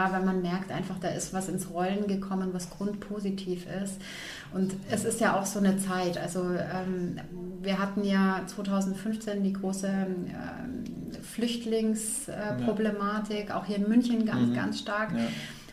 ja, weil man merkt einfach, da ist was ins Rollen gekommen, was grundpositiv ist. Und es ist ja auch so eine Zeit. Also ähm, wir hatten ja 2015 die große ähm, Flüchtlingsproblematik, äh, auch hier in München ganz, mhm. ganz stark. Ja.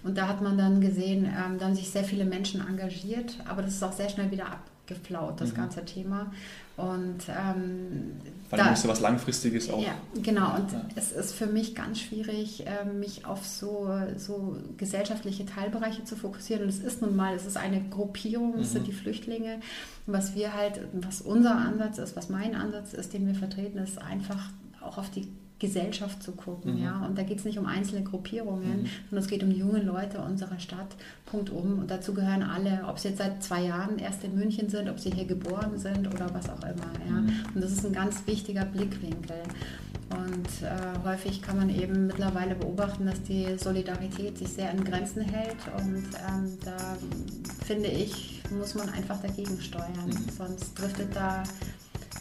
Und da hat man dann gesehen, ähm, da haben sich sehr viele Menschen engagiert, aber das ist auch sehr schnell wieder abgeflaut, das mhm. ganze Thema. Und ähm, Vor allem da, so was Langfristiges auch. Ja, genau. Und ja. es ist für mich ganz schwierig, ähm, mich auf so, so gesellschaftliche Teilbereiche zu fokussieren. Und es ist nun mal, es ist eine Gruppierung, es mhm. sind die Flüchtlinge. Was wir halt, was unser Ansatz ist, was mein Ansatz ist, den wir vertreten, ist einfach auch auf die Gesellschaft zu gucken. Mhm. Ja? Und da geht es nicht um einzelne Gruppierungen, mhm. sondern es geht um junge Leute unserer Stadt, Punkt um. Und dazu gehören alle, ob sie jetzt seit zwei Jahren erst in München sind, ob sie hier geboren sind oder was auch immer. Ja? Mhm. Und das ist ein ganz wichtiger Blickwinkel. Und äh, häufig kann man eben mittlerweile beobachten, dass die Solidarität sich sehr an Grenzen hält. Und ähm, da finde ich, muss man einfach dagegen steuern. Mhm. Sonst driftet da,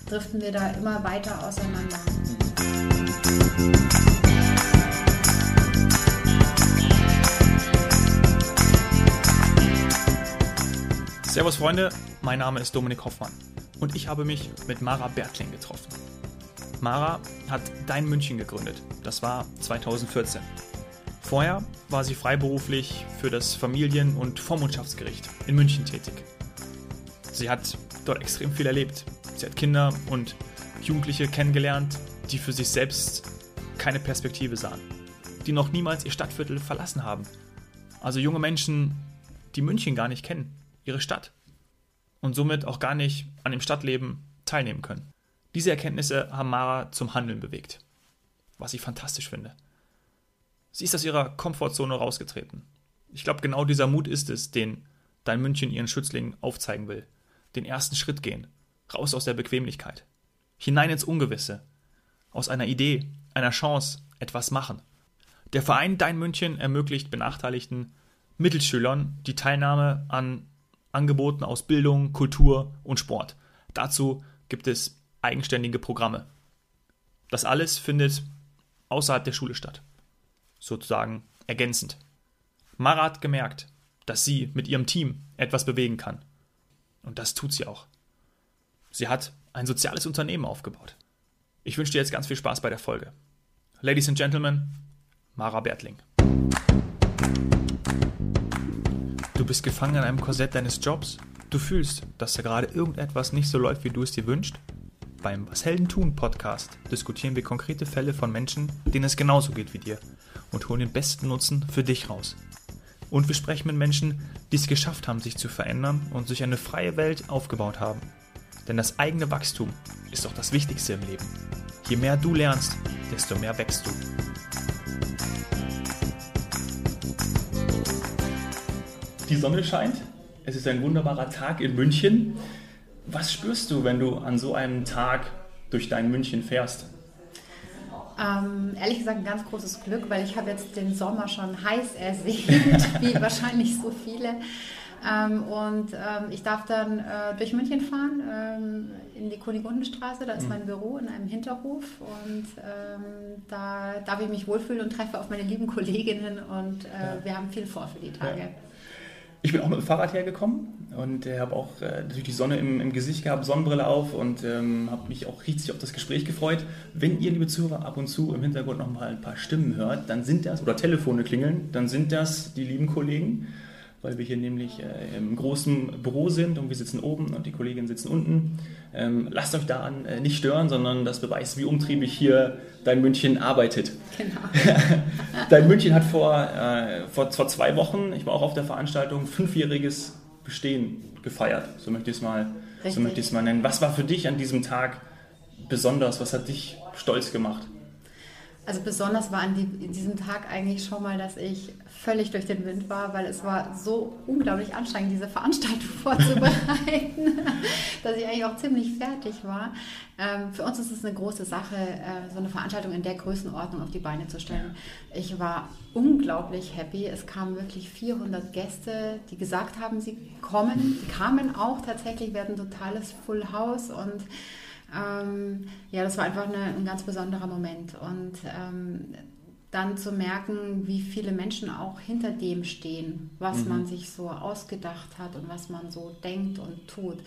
driften wir da immer weiter auseinander. Servus Freunde, mein Name ist Dominik Hoffmann und ich habe mich mit Mara Bertling getroffen. Mara hat Dein München gegründet, das war 2014. Vorher war sie freiberuflich für das Familien- und Vormundschaftsgericht in München tätig. Sie hat dort extrem viel erlebt. Sie hat Kinder und Jugendliche kennengelernt, die für sich selbst keine Perspektive sahen, die noch niemals ihr Stadtviertel verlassen haben. Also junge Menschen, die München gar nicht kennen ihre Stadt und somit auch gar nicht an dem Stadtleben teilnehmen können. Diese Erkenntnisse haben Mara zum Handeln bewegt, was ich fantastisch finde. Sie ist aus ihrer Komfortzone rausgetreten. Ich glaube, genau dieser Mut ist es, den Dein München ihren Schützlingen aufzeigen will. Den ersten Schritt gehen, raus aus der Bequemlichkeit, hinein ins Ungewisse, aus einer Idee, einer Chance etwas machen. Der Verein Dein München ermöglicht benachteiligten Mittelschülern die Teilnahme an Angeboten aus Bildung, Kultur und Sport. Dazu gibt es eigenständige Programme. Das alles findet außerhalb der Schule statt. Sozusagen ergänzend. Mara hat gemerkt, dass sie mit ihrem Team etwas bewegen kann. Und das tut sie auch. Sie hat ein soziales Unternehmen aufgebaut. Ich wünsche dir jetzt ganz viel Spaß bei der Folge. Ladies and Gentlemen, Mara Bertling. Du bist gefangen in einem Korsett deines Jobs. Du fühlst, dass da gerade irgendetwas nicht so läuft, wie du es dir wünschst. Beim Was Helden tun Podcast diskutieren wir konkrete Fälle von Menschen, denen es genauso geht wie dir und holen den besten Nutzen für dich raus. Und wir sprechen mit Menschen, die es geschafft haben, sich zu verändern und sich eine freie Welt aufgebaut haben. Denn das eigene Wachstum ist doch das Wichtigste im Leben. Je mehr du lernst, desto mehr wächst du. Die Sonne scheint. Es ist ein wunderbarer Tag in München. Was spürst du, wenn du an so einem Tag durch dein München fährst? Ähm, ehrlich gesagt ein ganz großes Glück, weil ich habe jetzt den Sommer schon heiß ersehnt, wie wahrscheinlich so viele. Ähm, und ähm, ich darf dann äh, durch München fahren, ähm, in die Kunigundenstraße, da ist mhm. mein Büro in einem Hinterhof und ähm, da darf ich mich wohlfühlen und treffe auf meine lieben Kolleginnen und äh, ja. wir haben viel vor für die Tage. Ja. Ich bin auch mit dem Fahrrad hergekommen und äh, habe auch äh, natürlich die Sonne im, im, Gesicht gehabt, Sonnenbrille auf und ähm, habe mich auch richtig auf das Gespräch gefreut. Wenn ihr, liebe Zuhörer, ab und zu im Hintergrund noch mal ein paar Stimmen hört, dann sind das, oder Telefone klingeln, dann sind das die lieben Kollegen weil wir hier nämlich äh, im großen Büro sind und wir sitzen oben und die Kolleginnen sitzen unten. Ähm, lasst euch daran äh, nicht stören, sondern das beweist, wie umtriebig hier Dein München arbeitet. Genau. Dein München hat vor, äh, vor, vor zwei Wochen, ich war auch auf der Veranstaltung, fünfjähriges Bestehen gefeiert. So möchte ich es mal, so möchte ich es mal nennen. Was war für dich an diesem Tag besonders? Was hat dich stolz gemacht? Also besonders war an die, diesem Tag eigentlich schon mal, dass ich völlig durch den Wind war, weil es war so unglaublich anstrengend, diese Veranstaltung vorzubereiten, dass ich eigentlich auch ziemlich fertig war. Ähm, für uns ist es eine große Sache, äh, so eine Veranstaltung in der Größenordnung auf die Beine zu stellen. Ich war unglaublich happy. Es kamen wirklich 400 Gäste, die gesagt haben, sie kommen. Die kamen auch tatsächlich, ein totales Full House und ähm, ja, das war einfach eine, ein ganz besonderer Moment. Und ähm, dann zu merken, wie viele Menschen auch hinter dem stehen, was mhm. man sich so ausgedacht hat und was man so denkt und tut.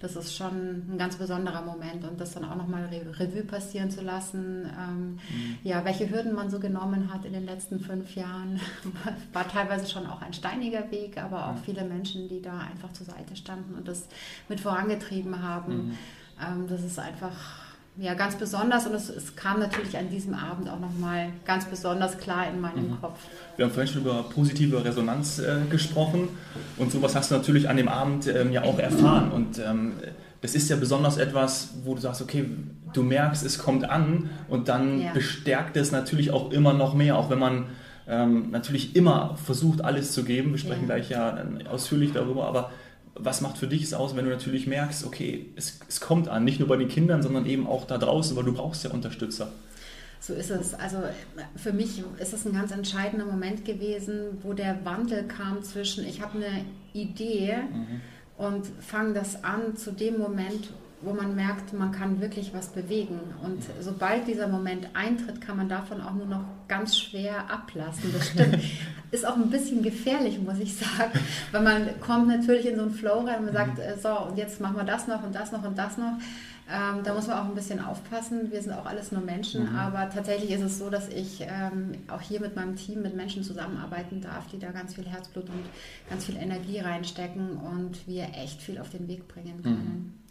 Das ist schon ein ganz besonderer Moment und das dann auch nochmal Revue passieren zu lassen. Ähm, mhm. Ja, welche Hürden man so genommen hat in den letzten fünf Jahren, war teilweise schon auch ein steiniger Weg, aber auch viele Menschen, die da einfach zur Seite standen und das mit vorangetrieben haben. Ähm, das ist einfach ja, ganz besonders und es, es, kam natürlich an diesem Abend auch nochmal ganz besonders klar in meinem mhm. Kopf. Wir haben vorhin schon über positive Resonanz äh, gesprochen und sowas hast du natürlich an dem Abend ähm, ja auch erfahren und ähm, das ist ja besonders etwas, wo du sagst, okay, du merkst, es kommt an und dann ja. bestärkt es natürlich auch immer noch mehr, auch wenn man ähm, natürlich immer versucht, alles zu geben. Wir sprechen ja. gleich ja ausführlich darüber, aber was macht für dich es aus, wenn du natürlich merkst, okay, es, es kommt an, nicht nur bei den Kindern, sondern eben auch da draußen, weil du brauchst ja Unterstützer. So ist es. Also für mich ist es ein ganz entscheidender Moment gewesen, wo der Wandel kam zwischen, ich habe eine Idee mhm. und fange das an zu dem Moment, wo man merkt, man kann wirklich was bewegen. Und sobald dieser Moment eintritt, kann man davon auch nur noch ganz schwer ablassen. Das stimmt. Ist auch ein bisschen gefährlich, muss ich sagen, weil man kommt natürlich in so einen Flow rein und man sagt, äh, so, und jetzt machen wir das noch und das noch und das noch. Ähm, da muss man auch ein bisschen aufpassen. Wir sind auch alles nur Menschen, mhm. aber tatsächlich ist es so, dass ich ähm, auch hier mit meinem Team mit Menschen zusammenarbeiten darf, die da ganz viel Herzblut und ganz viel Energie reinstecken und wir echt viel auf den Weg bringen können. Mhm.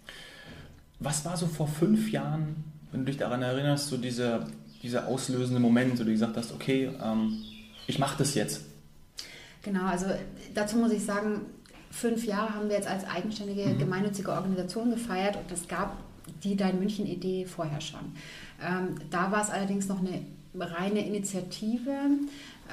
Was war so vor fünf Jahren, wenn du dich daran erinnerst, so dieser, dieser auslösende Moment, wo du gesagt hast, okay, ähm, ich mache das jetzt? Genau, also dazu muss ich sagen, fünf Jahre haben wir jetzt als eigenständige mhm. gemeinnützige Organisation gefeiert und es gab die Dein München-Idee vorher schon. Ähm, da war es allerdings noch eine reine Initiative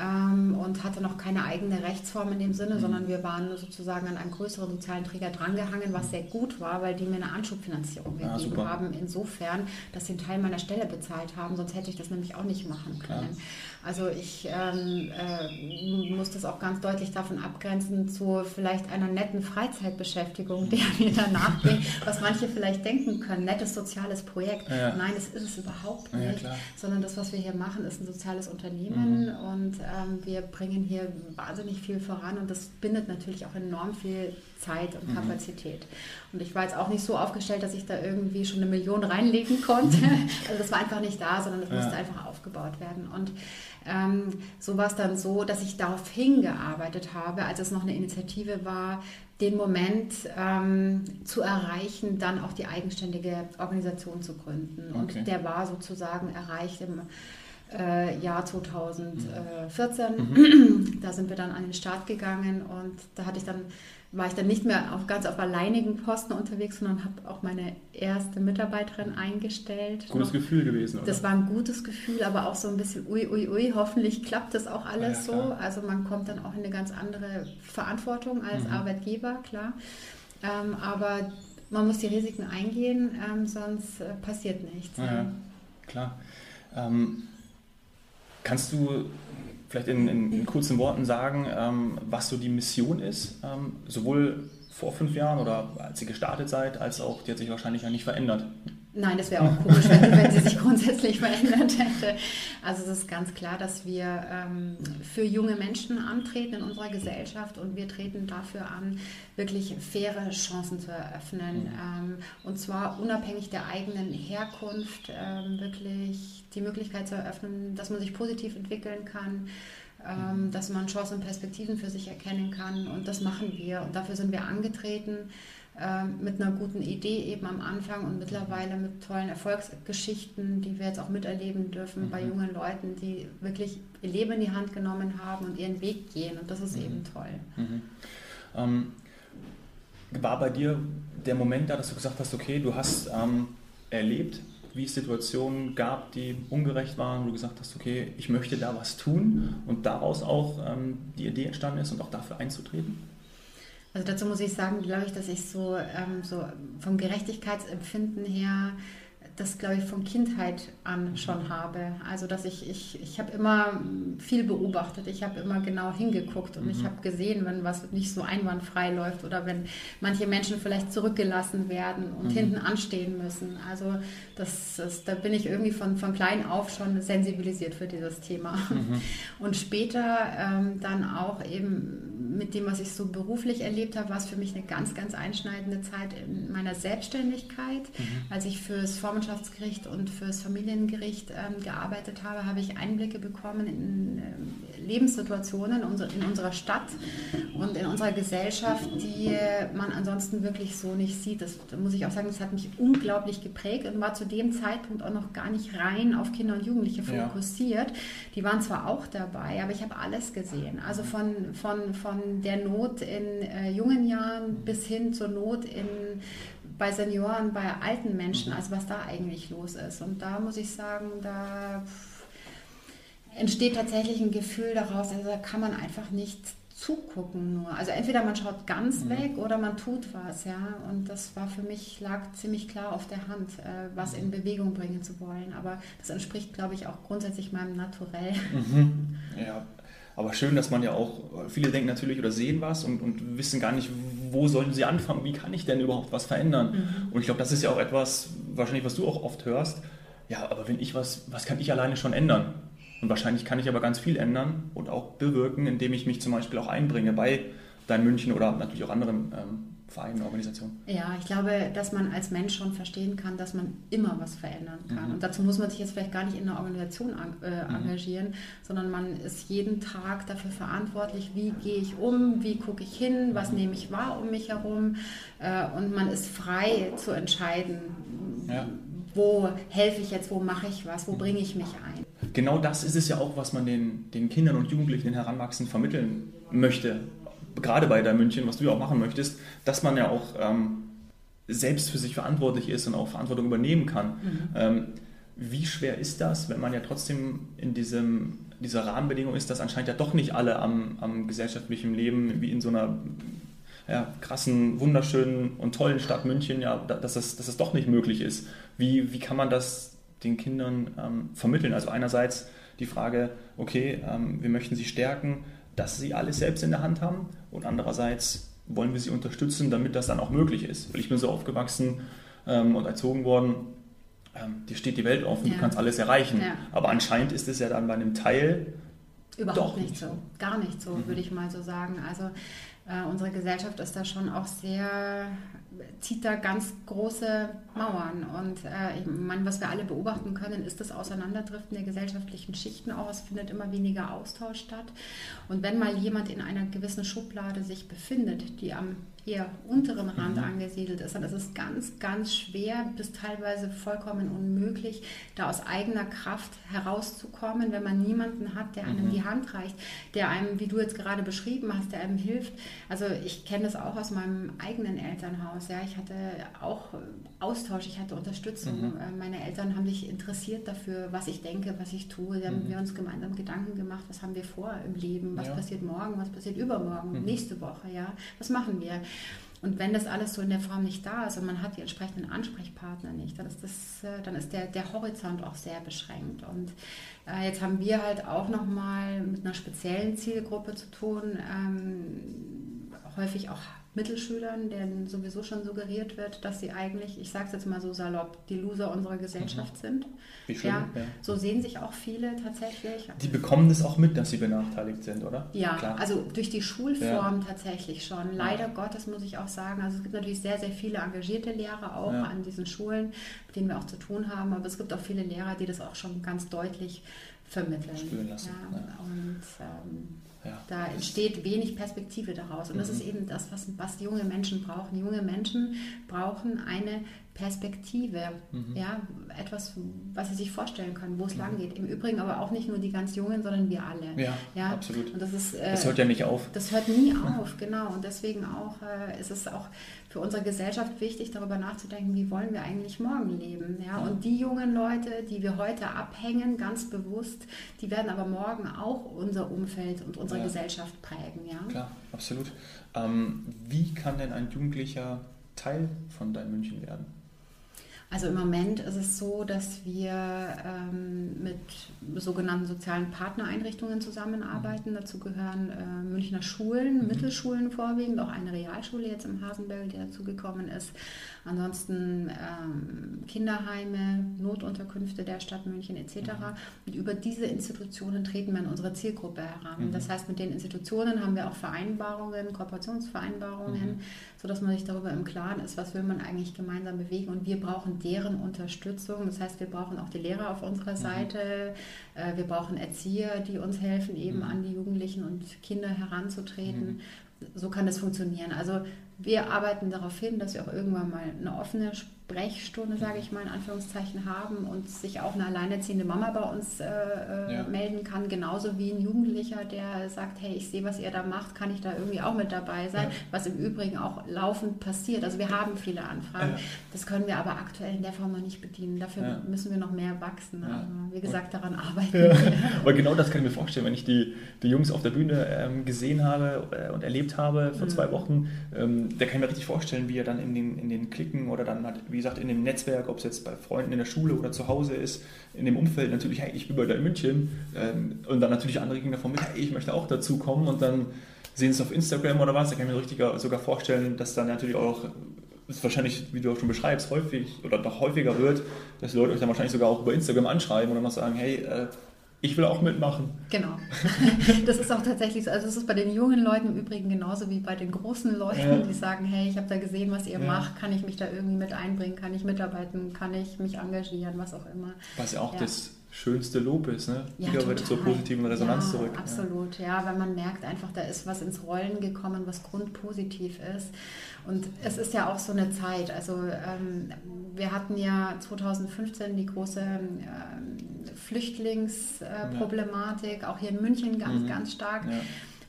ähm, und hatte noch keine eigene Rechtsform in dem Sinne, mhm. sondern wir waren sozusagen an einen größeren sozialen Träger drangehangen, was sehr gut war, weil die mir eine Anschubfinanzierung ah, gegeben ja, haben, insofern, dass sie einen Teil meiner Stelle bezahlt haben, sonst hätte ich das nämlich auch nicht machen können. Ja. Also ich ähm, äh, muss das auch ganz deutlich davon abgrenzen zu vielleicht einer netten Freizeitbeschäftigung, der mir danach bringt, was manche vielleicht denken können, nettes soziales Projekt. Ja. Nein, das ist es überhaupt nicht, sondern das, was wir hier machen, ist ein soziales Unternehmen mhm. und ähm, wir bringen hier wahnsinnig viel voran und das bindet natürlich auch enorm viel Zeit und mhm. Kapazität. Mhm. Und ich war jetzt auch nicht so aufgestellt, dass ich da irgendwie schon eine Million reinlegen konnte. Also das war einfach nicht da, sondern das ja. musste einfach aufgebaut werden. Und ähm, so war es dann so, dass ich darauf hingearbeitet habe, als es noch eine Initiative war, den Moment ähm, zu erreichen, dann auch die eigenständige Organisation zu gründen. Okay. Und der war sozusagen erreicht im äh, Jahr 2014. Mhm. Da sind wir dann an den Start gegangen und da hatte ich dann war ich dann nicht mehr auf, ganz auf alleinigen Posten unterwegs, sondern habe auch meine erste Mitarbeiterin eingestellt. Gutes Noch, Gefühl gewesen, oder? Das war ein gutes Gefühl, aber auch so ein bisschen ui, ui, ui, hoffentlich klappt das auch alles ja, so. Also man kommt dann auch in eine ganz andere Verantwortung als mhm. Arbeitgeber, klar. Ähm, aber man muss die Risiken eingehen, ähm, sonst äh, passiert nichts. Ja, klar. Ähm, Kannst du vielleicht in, in, in kurzen Worten sagen, ähm, was so die Mission ist, ähm, sowohl vor fünf Jahren oder als ihr gestartet seid, als auch, die hat sich wahrscheinlich ja nicht verändert? Nein, das wäre auch komisch, wenn, wenn, sie sich grundsätzlich verändert hätte. Also es ist ganz klar, dass wir ähm, für junge Menschen antreten in unserer Gesellschaft und wir treten dafür an, wirklich faire Chancen zu eröffnen. Mhm. Ähm, und zwar unabhängig der eigenen Herkunft, ähm, wirklich die Möglichkeit zu eröffnen, dass man sich positiv entwickeln kann ähm, mhm. dass man Chancen und Perspektiven für sich erkennen kann. Und das machen wir. Und dafür sind wir angetreten. Ähm, mit einer guten Idee eben am Anfang und mittlerweile mit tollen Erfolgsgeschichten, die wir jetzt auch miterleben dürfen mhm. bei jungen Leuten, die wirklich ihr Leben in die Hand genommen haben und ihren Weg gehen. Und das ist mhm. eben toll. Mhm. Ähm, war bei dir der Moment da, dass du gesagt hast, okay, du hast ähm, erlebt, wie es Situationen gab, die ungerecht waren, wo du gesagt hast, okay, ich möchte da was tun und daraus auch ähm, die Idee entstanden ist und auch dafür einzutreten? Also dazu muss ich sagen, glaube ich, dass ich so, ähm, so vom Gerechtigkeitsempfinden her das, glaube ich, von Kindheit an schon habe. Also, dass ich, ich, ich habe immer viel beobachtet, ich habe immer genau hingeguckt und mhm. ich habe gesehen, wenn was nicht so einwandfrei läuft oder wenn manche Menschen vielleicht zurückgelassen werden und mhm. hinten anstehen müssen. Also, das, das, da bin ich irgendwie von, von klein auf schon sensibilisiert für dieses Thema. Mhm. Und später ähm, dann auch eben mit dem, was ich so beruflich erlebt habe, war es für mich eine ganz, ganz einschneidende Zeit in meiner Selbstständigkeit. Mhm. Als ich fürs Vormundschaftsgericht und fürs Familiengericht ähm, gearbeitet habe, habe ich Einblicke bekommen in äh, Lebenssituationen in unserer Stadt und in unserer Gesellschaft, die man ansonsten wirklich so nicht sieht. Das, das muss ich auch sagen, das hat mich unglaublich geprägt und war zu dem Zeitpunkt auch noch gar nicht rein auf Kinder und Jugendliche fokussiert. Ja. Die waren zwar auch dabei, aber ich habe alles gesehen. Also von, von, von der Not in äh, jungen Jahren bis hin zur Not in bei Senioren, bei alten Menschen, also was da eigentlich los ist. Und da muss ich sagen, da entsteht tatsächlich ein Gefühl daraus, also da kann man einfach nicht zugucken nur. Also entweder man schaut ganz mhm. weg oder man tut was, ja. Und das war für mich, lag ziemlich klar auf der Hand, äh, was in Bewegung bringen zu wollen. Aber das entspricht, glaube ich, auch grundsätzlich meinem Naturell. Mhm. Ja, aber schön, dass man ja auch, viele denken natürlich oder sehen was und, und wissen gar nicht, wo sollen sie anfangen, wie kann ich denn überhaupt was verändern? Mhm. Und ich glaube, das ist ja auch etwas, wahrscheinlich, was du auch oft hörst. Ja, aber wenn ich was, was kann ich alleine schon ändern? Und wahrscheinlich kann ich aber ganz viel ändern und auch bewirken, indem ich mich zum Beispiel auch einbringe bei Dein München oder natürlich auch anderen ähm, Vereinen, Organisationen. Ja, ich glaube, dass man als Mensch schon verstehen kann, dass man immer was verändern kann. Mhm. Und dazu muss man sich jetzt vielleicht gar nicht in einer Organisation äh, mhm. engagieren, mhm. sondern man ist jeden Tag dafür verantwortlich, wie gehe ich um, wie gucke ich hin, was mhm. nehme ich wahr um mich herum. Äh, und man ist frei zu entscheiden, ja. wo helfe ich jetzt, wo mache ich was, wo mhm. bringe ich mich ein. Genau das ist es ja auch, was man den, den Kindern und Jugendlichen, den Heranwachsenden vermitteln möchte gerade bei der München, was du ja auch machen möchtest, dass man ja auch ähm, selbst für sich verantwortlich ist und auch Verantwortung übernehmen kann. Mhm. Ähm, wie schwer ist das, wenn man ja trotzdem in diesem, dieser Rahmenbedingung ist, dass anscheinend ja doch nicht alle am, am gesellschaftlichen Leben wie in so einer ja, krassen, wunderschönen und tollen Stadt München, ja, dass es, dass es doch nicht möglich ist. Wie, wie kann man das den Kindern ähm, vermitteln? Also einerseits die Frage, okay, ähm, wir möchten sie stärken, dass sie alles selbst in der Hand haben und andererseits wollen wir sie unterstützen, damit das dann auch möglich ist. Weil ich bin so aufgewachsen ähm, und erzogen worden, ähm, dir steht die Welt offen, ja. du kannst alles erreichen. Ja. Aber anscheinend ist es ja dann bei einem Teil Überhaupt doch nicht so. Gar nicht so, mhm. würde ich mal so sagen. Also äh, unsere Gesellschaft ist da schon auch sehr zieht da ganz große Mauern. Und äh, ich meine, was wir alle beobachten können, ist das Auseinanderdriften der gesellschaftlichen Schichten auch. Es findet immer weniger Austausch statt. Und wenn mal jemand in einer gewissen Schublade sich befindet, die am eher unteren Rand mhm. angesiedelt ist, dann ist es ganz, ganz schwer bis teilweise vollkommen unmöglich, da aus eigener Kraft herauszukommen, wenn man niemanden hat, der einem mhm. die Hand reicht, der einem, wie du jetzt gerade beschrieben hast, der einem hilft. Also ich kenne das auch aus meinem eigenen Elternhaus. Ja, ich hatte auch Austausch, ich hatte Unterstützung. Mhm. Äh, meine Eltern haben sich interessiert dafür, was ich denke, was ich tue. Da haben mhm. wir uns gemeinsam Gedanken gemacht, was haben wir vor im Leben, was ja. passiert morgen, was passiert übermorgen, mhm. nächste Woche, ja, was machen wir. Und wenn das alles so in der Form nicht da ist und man hat die entsprechenden Ansprechpartner nicht, dann ist, das, äh, dann ist der, der Horizont auch sehr beschränkt. Und äh, jetzt haben wir halt auch nochmal mit einer speziellen Zielgruppe zu tun, ähm, häufig auch Mittelschülern, denen sowieso schon suggeriert wird, dass sie eigentlich, ich sage es jetzt mal so salopp, die Loser unserer Gesellschaft mhm. sind. Wie schön, ja, ja, So sehen sich auch viele tatsächlich. Die bekommen das auch mit, dass sie benachteiligt sind, oder? Ja, Klar. also durch die Schulform ja. tatsächlich schon. Leider Gottes muss ich auch sagen, also es gibt natürlich sehr, sehr viele engagierte Lehrer auch an diesen Schulen, mit denen wir auch zu tun haben, aber es gibt auch viele Lehrer, die das auch schon ganz deutlich vermitteln. Spüren lassen. Und ähm, ja. Da entsteht wenig Perspektive daraus. Und das ist mhm. eben das, was, was junge Menschen brauchen. Junge Menschen brauchen eine Perspektive, mhm. ja, etwas, was sie sich vorstellen können, wo es mhm. lang geht. Im Übrigen aber auch nicht nur die ganz Jungen, sondern wir alle. Ja, ja? absolut. Und das, ist, äh, das hört ja nicht auf. Das hört nie auf, genau. Und deswegen auch äh, ist es auch für unsere Gesellschaft wichtig, darüber nachzudenken, wie wollen wir eigentlich morgen leben. Ja? Und die jungen Leute, die wir heute abhängen, ganz bewusst, die werden aber morgen auch unser Umfeld und unsere ja. Gesellschaft prägen. Ja? Klar, absolut. Ähm, wie kann denn ein Jugendlicher Teil von Dein München werden? Also im Moment ist es so, dass wir ähm, mit sogenannten sozialen Partnereinrichtungen zusammenarbeiten. Mhm. Dazu gehören äh, Münchner Schulen, mhm. Mittelschulen vorwiegend, auch eine Realschule jetzt im Hasenberg, die dazu gekommen ist. Ansonsten ähm, Kinderheime, Notunterkünfte der Stadt München etc. Mhm. Und über diese Institutionen treten wir in unsere Zielgruppe heran. Mhm. Das heißt, mit den Institutionen haben wir auch Vereinbarungen, Kooperationsvereinbarungen, mhm. sodass man sich darüber im Klaren ist, was will man eigentlich gemeinsam bewegen. Und wir brauchen deren Unterstützung. Das heißt, wir brauchen auch die Lehrer auf unserer mhm. Seite. Äh, wir brauchen Erzieher, die uns helfen, eben mhm. an die Jugendlichen und Kinder heranzutreten. So kann das funktionieren. Also wir arbeiten darauf hin, dass wir auch irgendwann mal eine offene Sprechstunde, sage ich mal in Anführungszeichen, haben und sich auch eine alleinerziehende Mama bei uns äh, äh, ja. melden kann, genauso wie ein Jugendlicher, der sagt, hey, ich sehe, was ihr da macht, kann ich da irgendwie auch mit dabei sein, ja. was im Übrigen auch laufend passiert. Also wir haben viele Anfragen. Ja. Das können wir aber aktuell in der Form noch nicht bedienen. Dafür müssen wir noch mehr wachsen. Also, wie gesagt, daran arbeiten. Aber genau das kann ich mir vorstellen, wenn ich die, die Jungs auf der Bühne ähm, gesehen habe äh, und erlebt habe vor mhm. zwei Wochen, ähm, da kann ich mir richtig vorstellen, wie er dann in den, in den Klicken oder dann halt wie gesagt, in dem Netzwerk, ob es jetzt bei Freunden in der Schule oder zu Hause ist, in dem Umfeld natürlich, hey, ich bin bei dir in München ähm, und dann natürlich andere gehen davon mit, hey, ich möchte auch dazu kommen und dann sehen es auf Instagram oder was, da kann ich mir richtig sogar vorstellen, dass dann natürlich auch ist wahrscheinlich, wie du auch schon beschreibst, häufig oder noch häufiger wird, dass die Leute euch dann wahrscheinlich sogar auch über Instagram anschreiben dann noch sagen, hey, äh, ich will auch mitmachen. Genau. Das ist auch tatsächlich so. Also es ist bei den jungen Leuten im Übrigen genauso wie bei den großen Leuten, ja. die sagen, hey, ich habe da gesehen, was ihr ja. macht, kann ich mich da irgendwie mit einbringen, kann ich mitarbeiten, kann ich mich engagieren, was auch immer. Was ja auch ja. das schönste Lob ist, ne? Ja, Wieder wird zur positiven Resonanz ja, zurück. Absolut, ja. wenn man merkt einfach, da ist was ins Rollen gekommen, was grundpositiv ist. Und es ist ja auch so eine Zeit. Also ähm, wir hatten ja 2015 die große ähm, Flüchtlingsproblematik, äh, auch hier in München ganz, mhm. ganz stark. Ja.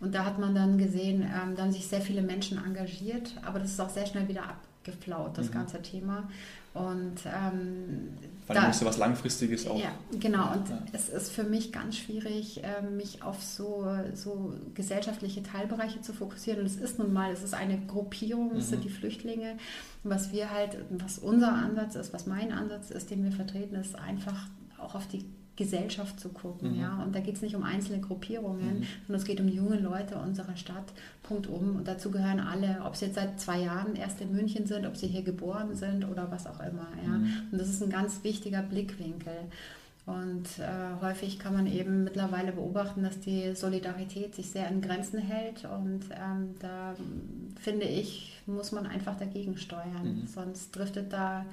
Und da hat man dann gesehen, ähm, da haben sich sehr viele Menschen engagiert, aber das ist auch sehr schnell wieder abgeflaut, das mhm. ganze Thema. Und ähm, weil da möchte was Langfristiges auch. Ja, genau. Und ja. es ist für mich ganz schwierig, ähm, mich auf so, so gesellschaftliche Teilbereiche zu fokussieren. Und es ist nun mal, es ist eine Gruppierung, es mhm. sind die Flüchtlinge. Was wir halt, was unser Ansatz ist, was mein Ansatz ist, den wir vertreten, ist einfach auch auf die Gesellschaft zu gucken. Mhm. Ja? Und da geht es nicht um einzelne Gruppierungen, mhm. sondern es geht um junge Leute unserer Stadt, Punkt um. Und dazu gehören alle, ob sie jetzt seit zwei Jahren erst in München sind, ob sie hier geboren sind oder was auch immer. Ja? Mhm. Und das ist ein ganz wichtiger Blickwinkel. Und äh, häufig kann man eben mittlerweile beobachten, dass die Solidarität sich sehr in Grenzen hält. Und ähm, da finde ich, muss man einfach dagegen steuern. Mhm. Sonst driftet da,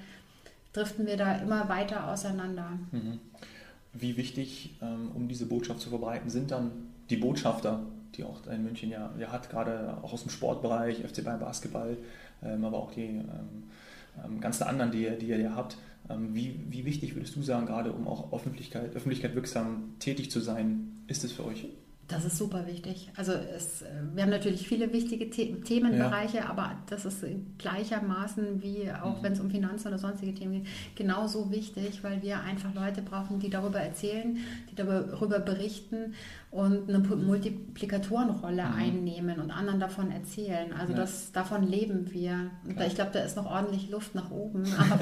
driften wir da immer weiter auseinander. Wie wichtig, ähm, um diese Botschaft zu verbreiten, sind dann die Botschafter, die auch in München ja, ja hat, gerade auch aus dem Sportbereich, FC Bayern Basketball, ähm, aber auch die ähm, ganzen anderen, die, die ihr ja habt. Wie, wie wichtig würdest du sagen, gerade um auch Öffentlichkeit, Öffentlichkeit wirksam tätig zu sein, ist es für euch? Das ist super wichtig. Also es, wir haben natürlich viele wichtige The Themenbereiche, ja. aber das ist gleichermaßen wie auch mhm. wenn es um Finanzen oder sonstige Themen geht, genauso wichtig, weil wir einfach Leute brauchen, die darüber erzählen, die darüber berichten und eine Multiplikatorenrolle mhm. einnehmen und anderen davon erzählen. Also ja. das, davon leben wir. Und ich glaube, da ist noch ordentlich Luft nach oben. Aber,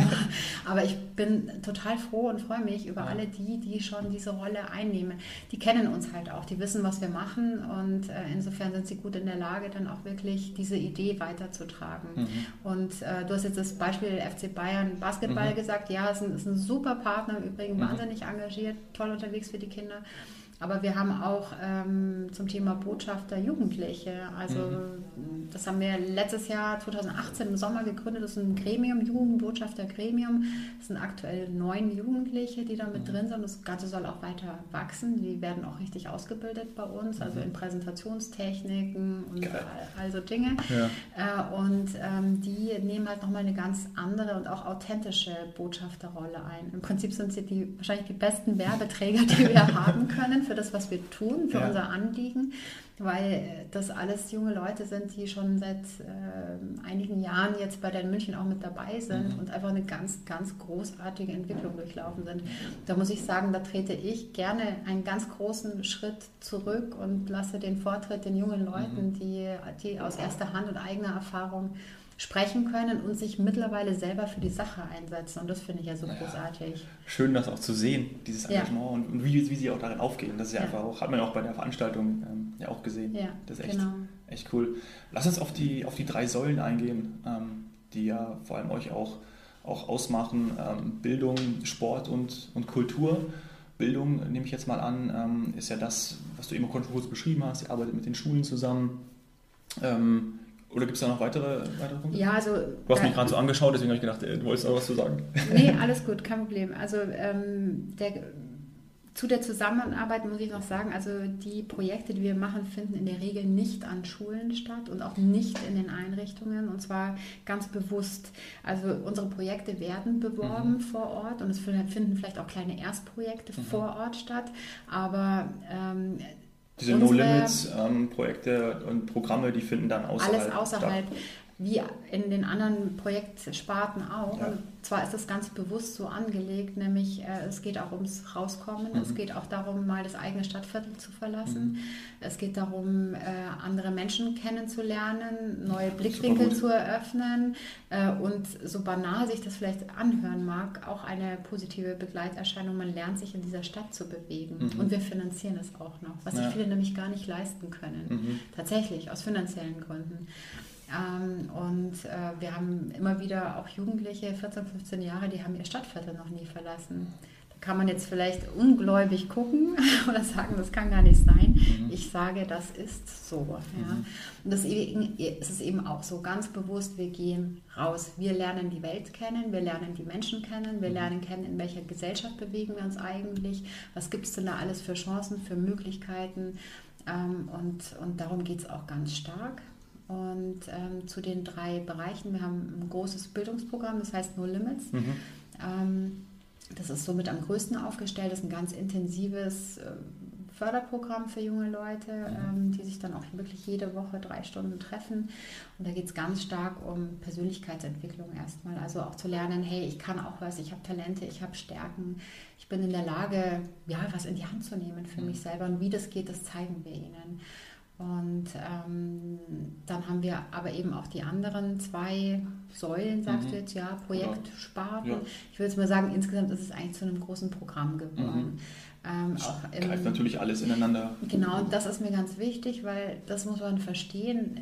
aber ich bin total froh und freue mich über ja. alle die, die schon diese Rolle einnehmen. Die kennen uns halt auch, die wissen, was wir machen und äh, insofern sind sie gut in der Lage, dann auch wirklich diese Idee weiterzutragen. Mhm. Und äh, du hast jetzt das Beispiel FC Bayern Basketball mhm. gesagt. Ja, es ist ein, ist ein super Partner, im Übrigen mhm. wahnsinnig engagiert, toll unterwegs für die Kinder. Aber wir haben auch ähm, zum Thema Botschafter Jugendliche. Also mhm. das haben wir letztes Jahr 2018 im Sommer gegründet. Das ist ein Gremium, Jugendbotschafter Gremium. Es sind aktuell neun Jugendliche, die da mit mhm. drin sind. Das Ganze soll auch weiter wachsen. Die werden auch richtig ausgebildet bei uns, also mhm. in Präsentationstechniken und Geil. also Dinge. Ja. Äh, und ähm, die nehmen halt nochmal eine ganz andere und auch authentische Botschafterrolle ein. Im Prinzip sind sie die wahrscheinlich die besten Werbeträger, die wir haben können für das, was wir tun, für ja. unser Anliegen, weil das alles junge Leute sind, die schon seit äh, einigen Jahren jetzt bei der München auch mit dabei sind mhm. und einfach eine ganz, ganz großartige Entwicklung durchlaufen sind. Da muss ich sagen, da trete ich gerne einen ganz großen Schritt zurück und lasse den Vortritt den jungen Leuten, mhm. die, die aus erster Hand und eigener Erfahrung sprechen können und sich mittlerweile selber für die Sache einsetzen. Und das finde ich ja so naja, großartig. Schön, das auch zu sehen, dieses Engagement ja. und, wie, wie sie auch darin aufgehen. Das ist ja, ja. einfach auch, hat man ja auch bei der Veranstaltung ähm, ja auch gesehen. Ja, das ist echt, genau. echt cool. Lass uns auf die, auf die drei Säulen eingehen, ähm, die ja vor allem euch auch, auch ausmachen. Ähm, Bildung, Sport und, und Kultur. Bildung, nehme ich jetzt mal an, ähm, ist ja das, was du eben kurz beschrieben hast. Ihr arbeitet mit den Schulen zusammen. Oder gibt es da noch weitere, weitere Punkte? Ja, also. Du hast mich gerade so angeschaut, deswegen habe ich gedacht, du wolltest noch was zu sagen. Nee, alles gut, kein Problem. Also ähm, der, zu der Zusammenarbeit muss ich noch sagen, also die Projekte, die wir machen, finden in der Regel nicht an Schulen statt und auch nicht in den Einrichtungen und zwar ganz bewusst. Also unsere Projekte werden beworben mhm. vor Ort und es finden vielleicht auch kleine Erstprojekte mhm. vor Ort statt, aber ähm, diese No-Limits-Projekte ähm, und Programme, die finden dann außerhalb. Alles außerhalb. Statt wie in den anderen Projektsparten auch. Ja. Und zwar ist das ganz bewusst so angelegt, nämlich äh, es geht auch ums Rauskommen, mhm. es geht auch darum, mal das eigene Stadtviertel zu verlassen, mhm. es geht darum, äh, andere Menschen kennenzulernen, neue Blickwinkel zu eröffnen äh, und so banal sich das vielleicht anhören mag, auch eine positive Begleiterscheinung, man lernt sich in dieser Stadt zu bewegen mhm. und wir finanzieren es auch noch, was ja. sich viele nämlich gar nicht leisten können, mhm. tatsächlich aus finanziellen Gründen. Ähm, und äh, wir haben immer wieder auch Jugendliche, 14, 15 Jahre, die haben ihr Stadtviertel noch nie verlassen. Da kann man jetzt vielleicht ungläubig gucken oder sagen, das kann gar nicht sein. Mhm. Ich sage, das ist so. Ja. Mhm. Und das ist eben auch so ganz bewusst, wir gehen raus. Wir lernen die Welt kennen, wir lernen die Menschen kennen, wir mhm. lernen kennen, in welcher Gesellschaft bewegen wir uns eigentlich, was gibt es denn da alles für Chancen, für Möglichkeiten. Ähm, und, und darum geht es auch ganz stark. Und ähm, zu den drei Bereichen, wir haben ein großes Bildungsprogramm, das heißt No Limits. Mhm. Ähm, das ist somit am größten aufgestellt, das ist ein ganz intensives äh, Förderprogramm für junge Leute, mhm. ähm, die sich dann auch wirklich jede Woche drei Stunden treffen. Und da geht es ganz stark um Persönlichkeitsentwicklung erstmal. Also auch zu lernen, hey, ich kann auch was, ich habe Talente, ich habe Stärken, ich bin in der Lage, ja, was in die Hand zu nehmen für mhm. mich selber. Und wie das geht, das zeigen wir ihnen. Und ähm, dann haben wir aber eben auch die anderen zwei Säulen, sagst mhm. du jetzt, ja, Projektsparten. Ja. Ich würde jetzt mal sagen, insgesamt ist es eigentlich zu einem großen Programm geworden. Mhm. Ähm, greift natürlich alles ineinander. Genau, das ist mir ganz wichtig, weil das muss man verstehen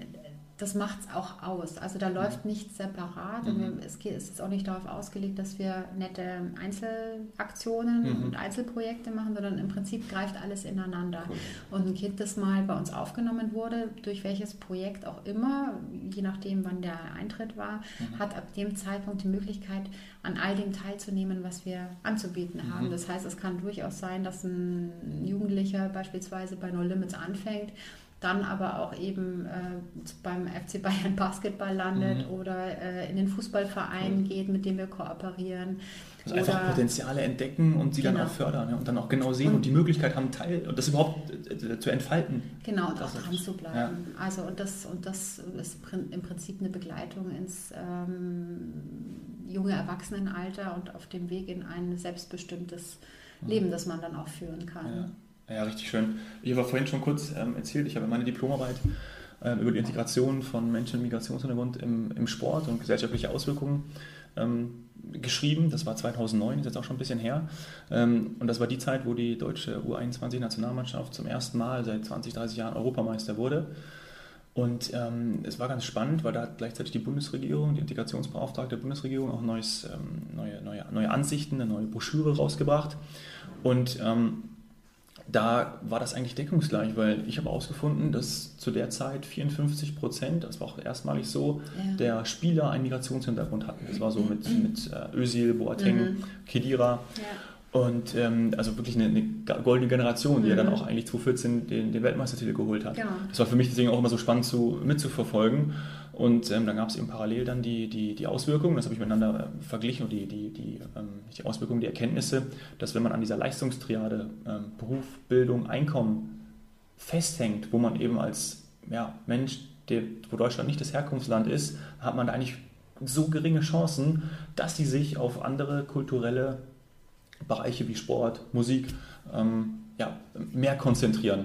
das macht es auch aus. Also da läuft mhm. nichts separat. Mhm. es, geht, es ist auch nicht darauf ausgelegt, dass wir nette Einzelaktionen mhm. und Einzelprojekte machen, sondern im Prinzip greift alles ineinander. Cool. Und ein Kind, das mal bei uns aufgenommen wurde, durch welches Projekt auch immer, je nachdem, wann der Eintritt war, mhm. hat ab dem Zeitpunkt die Möglichkeit, an all dem teilzunehmen, was wir anzubieten haben. Mhm. Das heißt, es kann durchaus sein, dass ein Jugendlicher beispielsweise bei No Limits anfängt dann aber auch eben äh, beim FC Bayern Basketball landet mhm. oder äh, in den Fußballverein mhm. geht, mit dem wir kooperieren. Also einfach Potenziale entdecken und sie genau. dann auch fördern ja, und dann auch genau sehen und, und, die Möglichkeit haben, Teil und das überhaupt äh, zu entfalten. Genau, und auch dran zu bleiben. Ja. Also und das, und das ist im Prinzip eine Begleitung ins ähm, junge Erwachsenenalter und auf dem Weg in ein selbstbestimmtes mhm. Leben, das man dann auch führen kann. Ja. Ja, richtig schön. Ich habe vorhin schon kurz ähm, erzählt, ich habe meine Diplomarbeit ähm, über die Integration von Menschen mit Migrationshintergrund im, im Sport und gesellschaftliche Auswirkungen ähm, geschrieben. Das war 2009, ist jetzt auch schon ein bisschen her. Ähm, und das war die Zeit, wo die deutsche U21-Nationalmannschaft zum ersten Mal seit 20, 30 Jahren Europameister wurde. Und ähm, es war ganz spannend, weil da hat gleichzeitig die Bundesregierung, die Integrationsbeauftragte der Bundesregierung, auch neues, ähm, neue, neue, neue Ansichten, eine neue Broschüre rausgebracht. Und da war das eigentlich deckungsgleich, weil ich habe herausgefunden, dass zu der Zeit 54 Prozent, das war auch erstmalig so, ja. der Spieler einen Migrationshintergrund hatten. Das war so mit, mhm. mit äh, Özil, Boateng, mhm. Kedira. Ja. Und ähm, also wirklich eine, eine, goldene Generation, die mhm. ja dann auch eigentlich 2014 den, den Weltmeistertitel geholt hat. Genau. Das war für mich deswegen auch immer so spannend zu, mitzuverfolgen. Und ähm, dann gab es eben parallel dann die, die, die Auswirkungen, das habe ich miteinander äh, verglichen, und die, die, die, ähm, die Auswirkungen, die Erkenntnisse, dass wenn man an dieser Leistungstriade ähm, Beruf, Bildung, Einkommen festhängt, wo man eben als ja, Mensch, der, wo Deutschland nicht das Herkunftsland ist, hat man da eigentlich so geringe Chancen, dass sie sich auf andere kulturelle Bereiche wie Sport, Musik ähm, ja, mehr konzentrieren.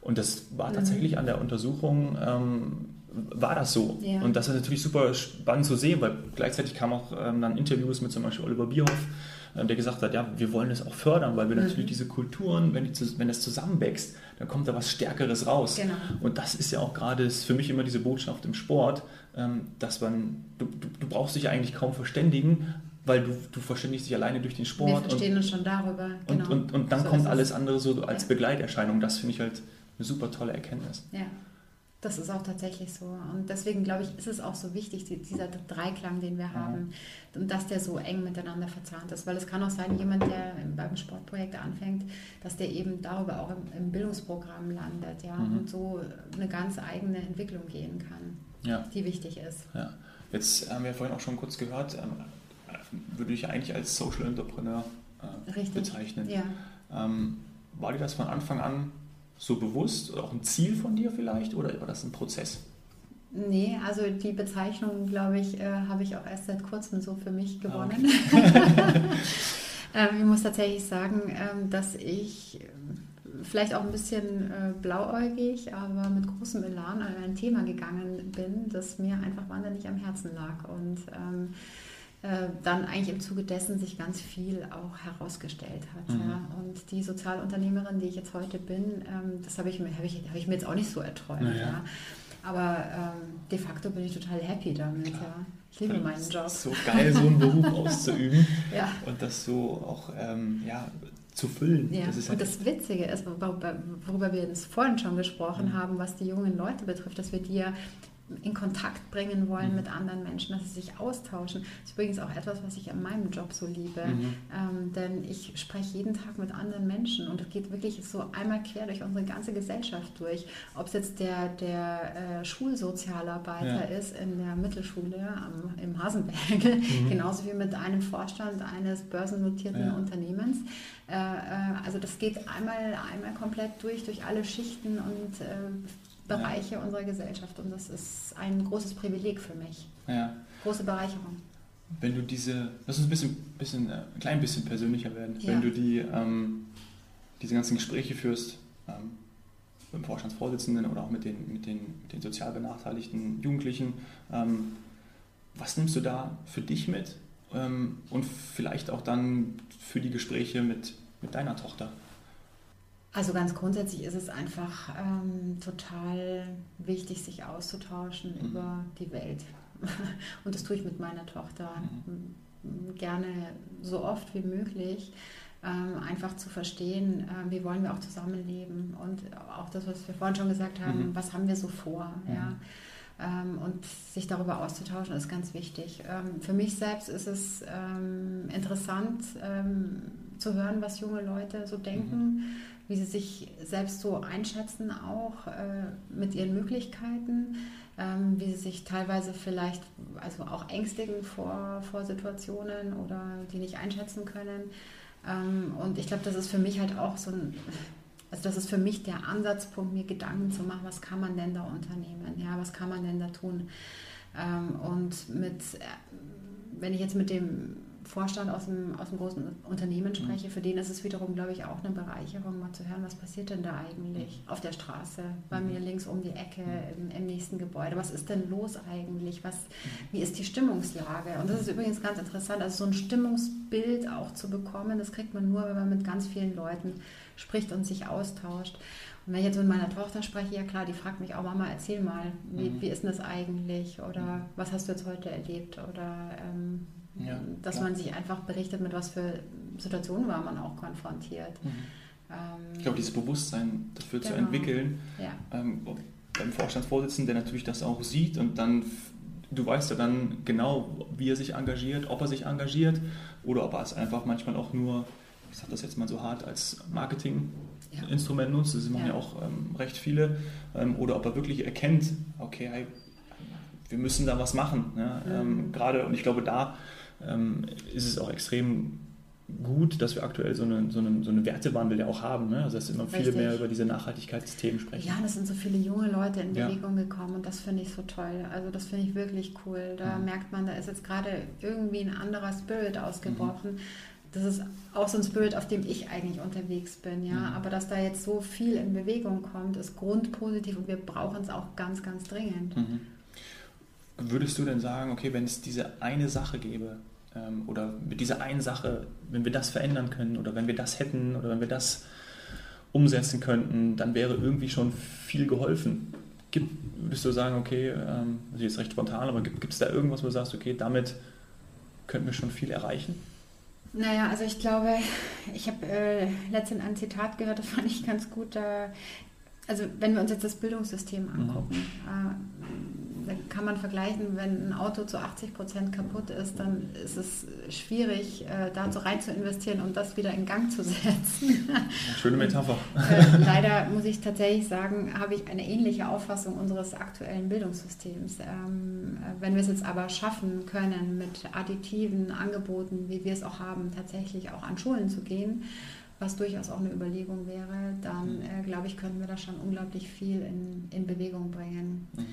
Und das war mhm. tatsächlich an der Untersuchung ähm, war das so. Ja. Und das ist natürlich super spannend zu sehen, weil gleichzeitig kamen auch ähm, dann Interviews mit zum Beispiel Oliver Bierhoff, äh, der gesagt hat, ja, wir wollen das auch fördern, weil wir mhm. natürlich diese Kulturen, wenn, die, wenn das zusammenwächst, dann kommt da was Stärkeres raus. Genau. Und das ist ja auch gerade für mich immer diese Botschaft im Sport, ähm, dass man, du, du, du brauchst dich eigentlich kaum verständigen, weil du, du verständigst dich alleine durch den Sport. Wir verstehen und, uns schon darüber. Genau. Und, und, und dann so kommt alles andere so als ja. Begleiterscheinung. Das finde ich halt eine super tolle Erkenntnis. Ja. Das ist auch tatsächlich so. Und deswegen glaube ich, ist es auch so wichtig, dieser Dreiklang, den wir haben, ja. und dass der so eng miteinander verzahnt ist. Weil es kann auch sein, jemand, der beim Sportprojekt anfängt, dass der eben darüber auch im, im Bildungsprogramm landet, ja, mhm. und so eine ganz eigene Entwicklung gehen kann, ja. die wichtig ist. Ja. Jetzt haben wir vorhin auch schon kurz gehört, ähm, würde ich eigentlich als Social Entrepreneur äh, bezeichnen. Ja. Ähm, war dir das von Anfang an so bewusst oder auch ein Ziel von dir vielleicht oder war das ein Prozess? Nee, also die Bezeichnung, glaube ich, äh, habe ich auch erst seit kurzem so für mich ah, gewonnen. Okay. ähm, ich muss tatsächlich sagen, ähm, dass ich äh, vielleicht auch ein bisschen äh, blauäugig, aber mit großem Elan an ein Thema gegangen bin, das mir einfach wahnsinnig am Herzen lag. Und ähm, äh, dann eigentlich im Zuge dessen sich ganz viel auch herausgestellt hat. Mhm. Ja. Und die Sozialunternehmerin, die ich jetzt heute bin, ähm, das habe ich, hab ich, hab ich mir jetzt auch nicht so erträumt. Ja. ja. Aber ähm, de facto bin ich total happy damit. Ich liebe meinen Job. So geil, so einen Beruf auszuüben und das so auch ähm, ja, zu füllen. Ja. Das und halt das Witzige ist, worüber, worüber wir uns vorhin schon gesprochen mhm. haben, was die jungen Leute betrifft, dass wir die ja in Kontakt bringen wollen mhm. mit anderen Menschen, dass sie sich austauschen. Das ist übrigens auch etwas, was ich an meinem Job so liebe. Mhm. Ähm, denn ich spreche jeden Tag mit anderen Menschen und es geht wirklich so einmal quer durch unsere ganze Gesellschaft durch. Ob es jetzt der, der äh, Schulsozialarbeiter ja. ist in der Mittelschule am, im Hasenberge, mhm. genauso wie mit einem Vorstand eines börsennotierten ja. Unternehmens. Äh, äh, also das geht einmal, einmal komplett durch, durch alle Schichten und äh, Bereiche ja. unserer Gesellschaft und das ist ein großes Privileg für mich. Ja. Große Bereicherung. Wenn du diese, lass uns ein bisschen, bisschen äh, ein klein bisschen persönlicher werden, ja. wenn du die, ähm, diese ganzen Gespräche führst, ähm, mit dem Vorstandsvorsitzenden oder auch mit den, mit den, mit den sozial benachteiligten Jugendlichen, ähm, was nimmst du da für dich mit ähm, und vielleicht auch dann für die Gespräche mit, mit deiner Tochter? Also ganz grundsätzlich ist es einfach ähm, total wichtig, sich auszutauschen mhm. über die Welt. Und das tue ich mit meiner Tochter mhm. gerne so oft wie möglich. Ähm, einfach zu verstehen, äh, wie wollen wir auch zusammenleben und auch das, was wir vorhin schon gesagt haben, mhm. was haben wir so vor. Mhm. Ja? Ähm, und sich darüber auszutauschen, ist ganz wichtig. Ähm, für mich selbst ist es ähm, interessant ähm, zu hören, was junge Leute so denken mhm wie sie sich selbst so einschätzen, auch äh, mit ihren Möglichkeiten, ähm, wie sie sich teilweise vielleicht also auch ängstigen vor, vor Situationen oder die nicht einschätzen können. Ähm, und ich glaube, das ist für mich halt auch so ein, also das ist für mich der Ansatzpunkt, mir Gedanken zu machen, was kann man denn da unternehmen, ja, was kann man denn da tun. Ähm, und mit, äh, wenn ich jetzt mit dem Vorstand aus einem, aus einem großen Unternehmen spreche, für den ist es wiederum, glaube ich, auch eine Bereicherung, mal zu hören, was passiert denn da eigentlich auf der Straße, bei mir links um die Ecke, im, im nächsten Gebäude. Was ist denn los eigentlich? Was, wie ist die Stimmungslage? Und das ist übrigens ganz interessant, also so ein Stimmungsbild auch zu bekommen, das kriegt man nur, wenn man mit ganz vielen Leuten spricht und sich austauscht. Und wenn ich jetzt mit meiner Tochter spreche, ja klar, die fragt mich auch, Mama, erzähl mal, wie, mhm. wie ist denn das eigentlich? Oder was hast du jetzt heute erlebt? Oder ähm, ja, dass klar. man sich einfach berichtet, mit was für Situationen war man auch konfrontiert. Mhm. Ähm, ich glaube, dieses Bewusstsein dafür genau. zu entwickeln, ja. ähm, beim Vorstandsvorsitzenden, der natürlich das auch sieht und dann, du weißt ja dann genau, wie er sich engagiert, ob er sich engagiert oder ob er es einfach manchmal auch nur, ich sage das jetzt mal so hart, als Marketinginstrument ja. nutzt, das machen ja, ja auch ähm, recht viele, ähm, oder ob er wirklich erkennt, okay, hey, wir müssen da was machen. Ne? Mhm. Gerade, und ich glaube, da ähm, ist es auch extrem gut, dass wir aktuell so einen so eine, so eine Wertewandel ja auch haben. Ne? Also dass immer viele Richtig. mehr über diese Nachhaltigkeitsthemen sprechen. Ja, das sind so viele junge Leute in Bewegung ja. gekommen und das finde ich so toll. Also das finde ich wirklich cool. Da mhm. merkt man, da ist jetzt gerade irgendwie ein anderer Spirit ausgebrochen. Mhm das ist auch so ein Spirit, auf dem ich eigentlich unterwegs bin, ja. Mhm. Aber dass da jetzt so viel in Bewegung kommt, ist grundpositiv und wir brauchen es auch ganz, ganz dringend. Mhm. Würdest du denn sagen, okay, wenn es diese eine Sache gäbe, oder mit dieser einen Sache, wenn wir das verändern können oder wenn wir das hätten oder wenn wir das umsetzen könnten, dann wäre irgendwie schon viel geholfen. Gibt, würdest du sagen, okay, ähm, also jetzt recht spontan, aber gibt es da irgendwas, wo du sagst, okay, damit könnten wir schon viel erreichen? Naja, also ich glaube, ich habe äh, letztens ein Zitat gehört, das fand ich ganz gut. Äh, also wenn wir uns jetzt das Bildungssystem angucken, mhm. Äh, kann man vergleichen, wenn ein Auto zu 80 Prozent kaputt ist, dann ist es schwierig, äh, da so rein zu investieren und das wieder in Gang zu setzen. Schöne Metapher. Äh, leider muss ich tatsächlich sagen, habe ich eine ähnliche Auffassung unseres aktuellen Bildungssystems. Ähm, äh, wenn wir es jetzt aber schaffen können, mit additiven Angeboten, wie wir es auch haben, tatsächlich auch an Schulen zu gehen, was durchaus auch eine Überlegung wäre, dann mhm. äh, glaube ich, können wir da schon unglaublich viel in, in Bewegung bringen. Mhm.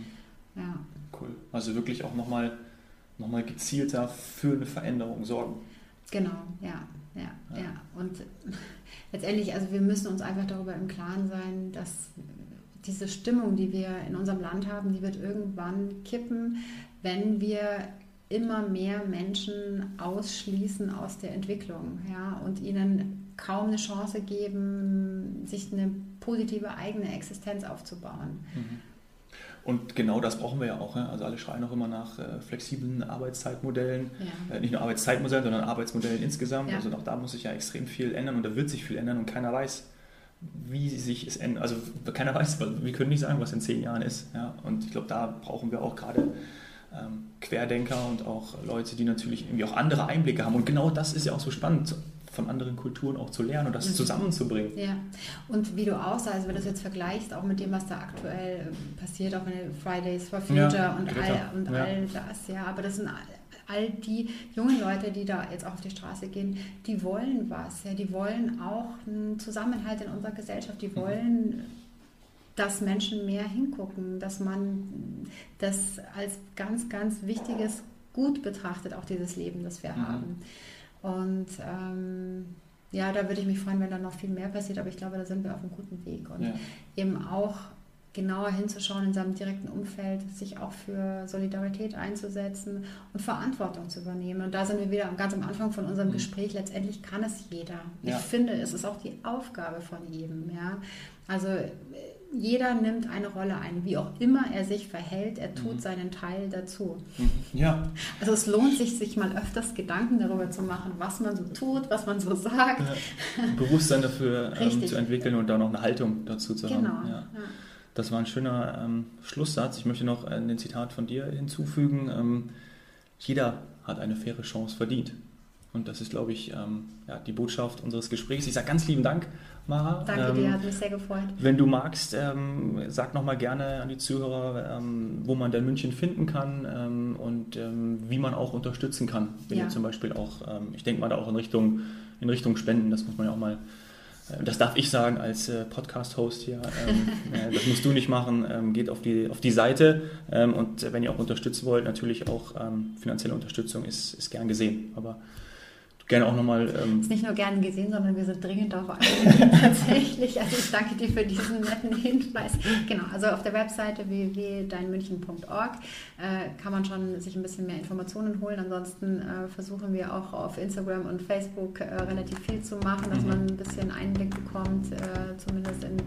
Ja. Cool. Also wirklich auch nochmal noch mal gezielter für eine Veränderung sorgen. Genau, ja, ja, ja, ja. Und letztendlich, also wir müssen uns einfach darüber im Klaren sein, dass diese Stimmung, die wir in unserem Land haben, die wird irgendwann kippen, wenn wir immer mehr Menschen ausschließen aus der Entwicklung ja, und ihnen kaum eine Chance geben, sich eine positive eigene Existenz aufzubauen. Mhm. Und genau das brauchen wir ja auch. Also alle schreien auch immer nach äh, flexiblen Arbeitszeitmodellen. Ja. Äh, nicht nur Arbeitszeitmodellen, sondern Arbeitsmodellen insgesamt. Ja. Also auch da muss sich ja extrem viel ändern und da wird sich viel ändern und keiner weiß, wie sich es ändert. Also keiner weiß, wir können nicht sagen, was in zehn Jahren ist. Ja? Und ich glaube, da brauchen wir auch gerade ähm, Querdenker und auch Leute, die natürlich irgendwie auch andere Einblicke haben. Und genau das ist ja auch so spannend von anderen Kulturen auch zu lernen und das mhm. zusammenzubringen. Ja, und wie du auch sagst, also wenn du das jetzt vergleichst, auch mit dem, was da aktuell ähm, passiert, auch mit Fridays for Future ja, und, all, und ja. all das, ja, aber das sind all die jungen Leute, die da jetzt auch auf die Straße gehen, die wollen was, ja, die wollen auch einen Zusammenhalt in unserer Gesellschaft, die mhm. wollen mhm dass Menschen mehr hingucken, dass man das als ganz, ganz wichtiges Gut betrachtet, auch dieses Leben, das wir mhm. haben. Und ähm, ja, da würde ich mich freuen, wenn da noch viel mehr passiert, aber ich glaube, da sind wir auf einem guten Weg. Und ja. eben auch genauer hinzuschauen in seinem direkten Umfeld, sich auch für Solidarität einzusetzen und Verantwortung zu übernehmen. Und da sind wir wieder ganz am Anfang von unserem mhm. Gespräch. Letztendlich kann es jeder. Ja. Ich finde, es ist auch die Aufgabe von jedem. Ja? Also jeder nimmt eine Rolle ein, wie auch immer er sich verhält, er tut mhm. seinen Teil dazu. Mhm. Ja. Also es lohnt sich, sich mal öfters Gedanken darüber zu machen, was man so tut, was man so sagt. Ja. Bewusstsein dafür ähm, zu entwickeln und da noch eine Haltung dazu zu genau. haben. Ja. ja. Das war ein schöner ähm, Schlusssatz. Ich möchte noch ein Zitat von dir hinzufügen. Ähm, jeder hat eine faire Chance verdient. Und das ist, glaube ich, ähm, ja, die Botschaft unseres Gesprächs. Ich sage ganz lieben Dank Mara. Danke ähm, dir, hat mich sehr gefreut. Wenn du magst, ähm, sag nochmal gerne an die Zuhörer, ähm, wo man denn München finden kann ähm, und ähm, wie man auch unterstützen kann. Wenn ja. ihr zum Beispiel auch, ähm, ich denke mal da auch in Richtung, in Richtung Spenden, das muss man ja auch mal äh, das darf ich sagen als äh, Podcast-Host hier. Ähm, äh, das musst du nicht machen. Geht auf die, auf die Seite. Und wenn ihr auch unterstützen wollt, natürlich auch finanzielle Unterstützung ist, ist gern gesehen. Aber gerne auch nochmal. Ähm ist nicht nur gern gesehen, sondern wir sind dringend darauf angewiesen, tatsächlich. Also ich danke dir für diesen netten Hinweis. Genau, also auf der Webseite www.deinmünchen.org äh, kann man schon sich ein bisschen mehr Informationen holen. Ansonsten äh, versuchen wir auch auf Instagram und Facebook äh, relativ viel zu machen, dass mhm. man ein bisschen Einblick bekommt, äh, zumindest in,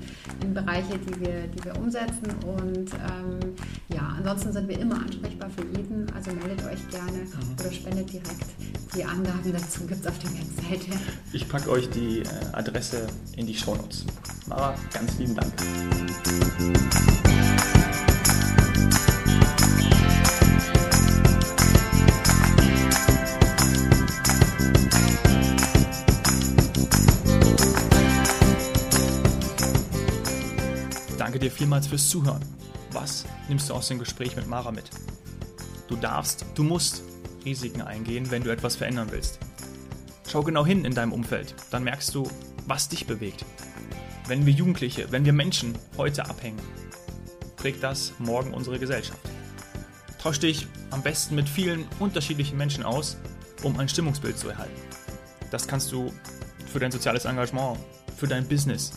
in, Bereiche, die wir, die wir umsetzen. Und ähm, ja, ansonsten sind wir immer ansprechbar für jeden. Also meldet euch gerne mhm. oder spendet direkt. Die Angaben dazu gibt es auf der Webseite. Ich packe euch die äh, Adresse in die Shownotes. Mara, ganz lieben Dank. Danke dir vielmals fürs Zuhören. Was nimmst du aus dem Gespräch mit Mara mit? Du darfst, du musst Risiken eingehen, wenn du etwas verändern willst. Schau genau hin in deinem Umfeld, dann merkst du, was dich bewegt. Wenn wir Jugendliche, wenn wir Menschen heute abhängen, prägt das morgen unsere Gesellschaft. Tausch dich am besten mit vielen unterschiedlichen Menschen aus, um ein Stimmungsbild zu erhalten. Das kannst du für dein soziales Engagement, für dein Business,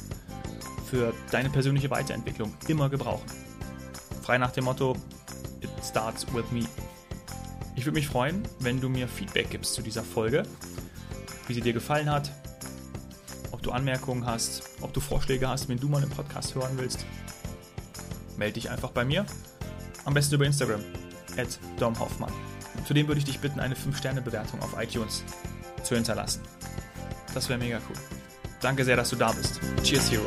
für deine persönliche Weiterentwicklung immer gebrauchen. Frei nach dem Motto, it starts with me. Ich würde mich freuen, wenn du mir Feedback gibst zu dieser Folge, wie sie dir gefallen hat, ob du Anmerkungen hast, ob du Vorschläge hast, wenn du mal einen Podcast hören willst. Melde dich einfach bei mir, am besten über Instagram, at domhoffmann. Zudem würde ich dich bitten, eine 5-Sterne-Bewertung auf iTunes zu hinterlassen. Das wäre mega cool. Danke sehr, dass du da bist. Cheers, Hero.